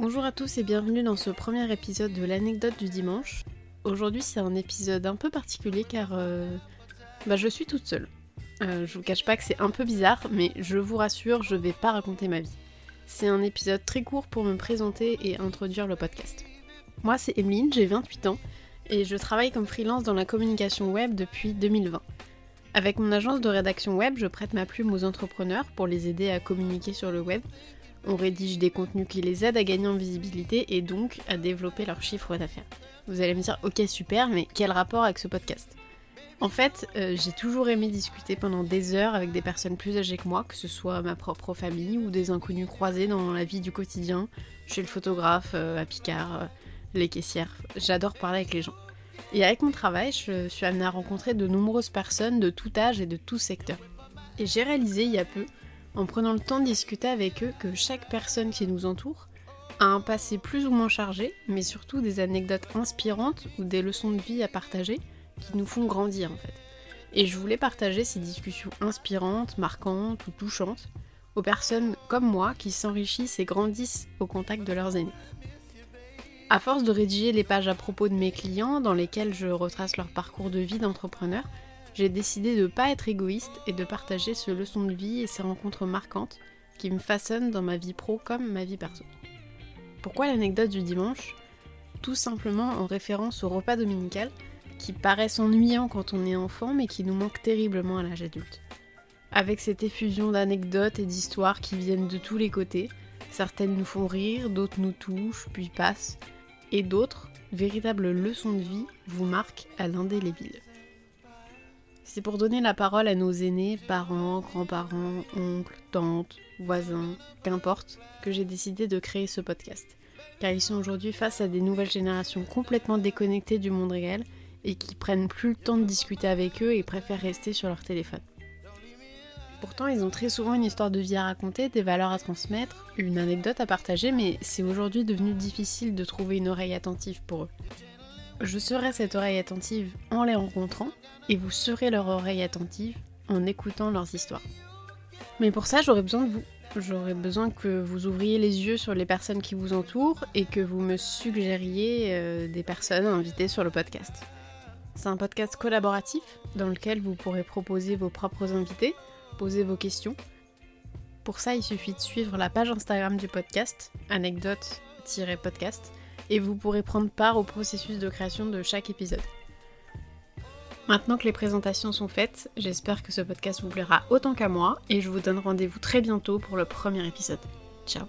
à tous et bienvenue dans ce premier épisode de l'anecdote du dimanche. Aujourd'hui c'est un épisode un peu particulier car euh, bah, je suis toute seule. Euh, je vous cache pas que c'est un peu bizarre mais je vous rassure je vais pas raconter ma vie. C'est un épisode très court pour me présenter et introduire le podcast. Moi c'est Emeline, j'ai 28 ans et je travaille comme freelance dans la communication web depuis 2020. Avec mon agence de rédaction web, je prête ma plume aux entrepreneurs pour les aider à communiquer sur le web on rédige des contenus qui les aident à gagner en visibilité et donc à développer leur chiffre d'affaires. Vous allez me dire, ok super, mais quel rapport avec ce podcast? En fait, euh, j'ai toujours aimé discuter pendant des heures avec des personnes plus âgées que moi, que ce soit ma propre famille ou des inconnus croisés dans la vie du quotidien, chez le photographe, euh, à Picard, euh, les caissières. J'adore parler avec les gens. Et avec mon travail, je suis amenée à rencontrer de nombreuses personnes de tout âge et de tout secteur. Et j'ai réalisé il y a peu en prenant le temps de discuter avec eux que chaque personne qui nous entoure a un passé plus ou moins chargé, mais surtout des anecdotes inspirantes ou des leçons de vie à partager qui nous font grandir en fait. Et je voulais partager ces discussions inspirantes, marquantes ou touchantes aux personnes comme moi qui s'enrichissent et grandissent au contact de leurs aînés. À force de rédiger les pages à propos de mes clients dans lesquelles je retrace leur parcours de vie d'entrepreneur, j'ai décidé de ne pas être égoïste et de partager ce leçon de vie et ces rencontres marquantes qui me façonnent dans ma vie pro comme ma vie perso. Pourquoi l'anecdote du dimanche? Tout simplement en référence au repas dominical qui paraissent ennuyant quand on est enfant mais qui nous manque terriblement à l'âge adulte. Avec cette effusion d'anecdotes et d'histoires qui viennent de tous les côtés, certaines nous font rire, d'autres nous touchent, puis passent, et d'autres, véritables leçons de vie, vous marquent à l'indélébile. C'est pour donner la parole à nos aînés, parents, grands-parents, oncles, tantes, voisins, qu'importe, que j'ai décidé de créer ce podcast. Car ils sont aujourd'hui face à des nouvelles générations complètement déconnectées du monde réel et qui prennent plus le temps de discuter avec eux et préfèrent rester sur leur téléphone. Pourtant, ils ont très souvent une histoire de vie à raconter, des valeurs à transmettre, une anecdote à partager, mais c'est aujourd'hui devenu difficile de trouver une oreille attentive pour eux. Je serai cette oreille attentive en les rencontrant, et vous serez leur oreille attentive en écoutant leurs histoires. Mais pour ça, j'aurais besoin de vous. J'aurais besoin que vous ouvriez les yeux sur les personnes qui vous entourent et que vous me suggériez euh, des personnes invitées sur le podcast. C'est un podcast collaboratif dans lequel vous pourrez proposer vos propres invités, poser vos questions. Pour ça, il suffit de suivre la page Instagram du podcast, anecdote-podcast, et vous pourrez prendre part au processus de création de chaque épisode. Maintenant que les présentations sont faites, j'espère que ce podcast vous plaira autant qu'à moi et je vous donne rendez-vous très bientôt pour le premier épisode. Ciao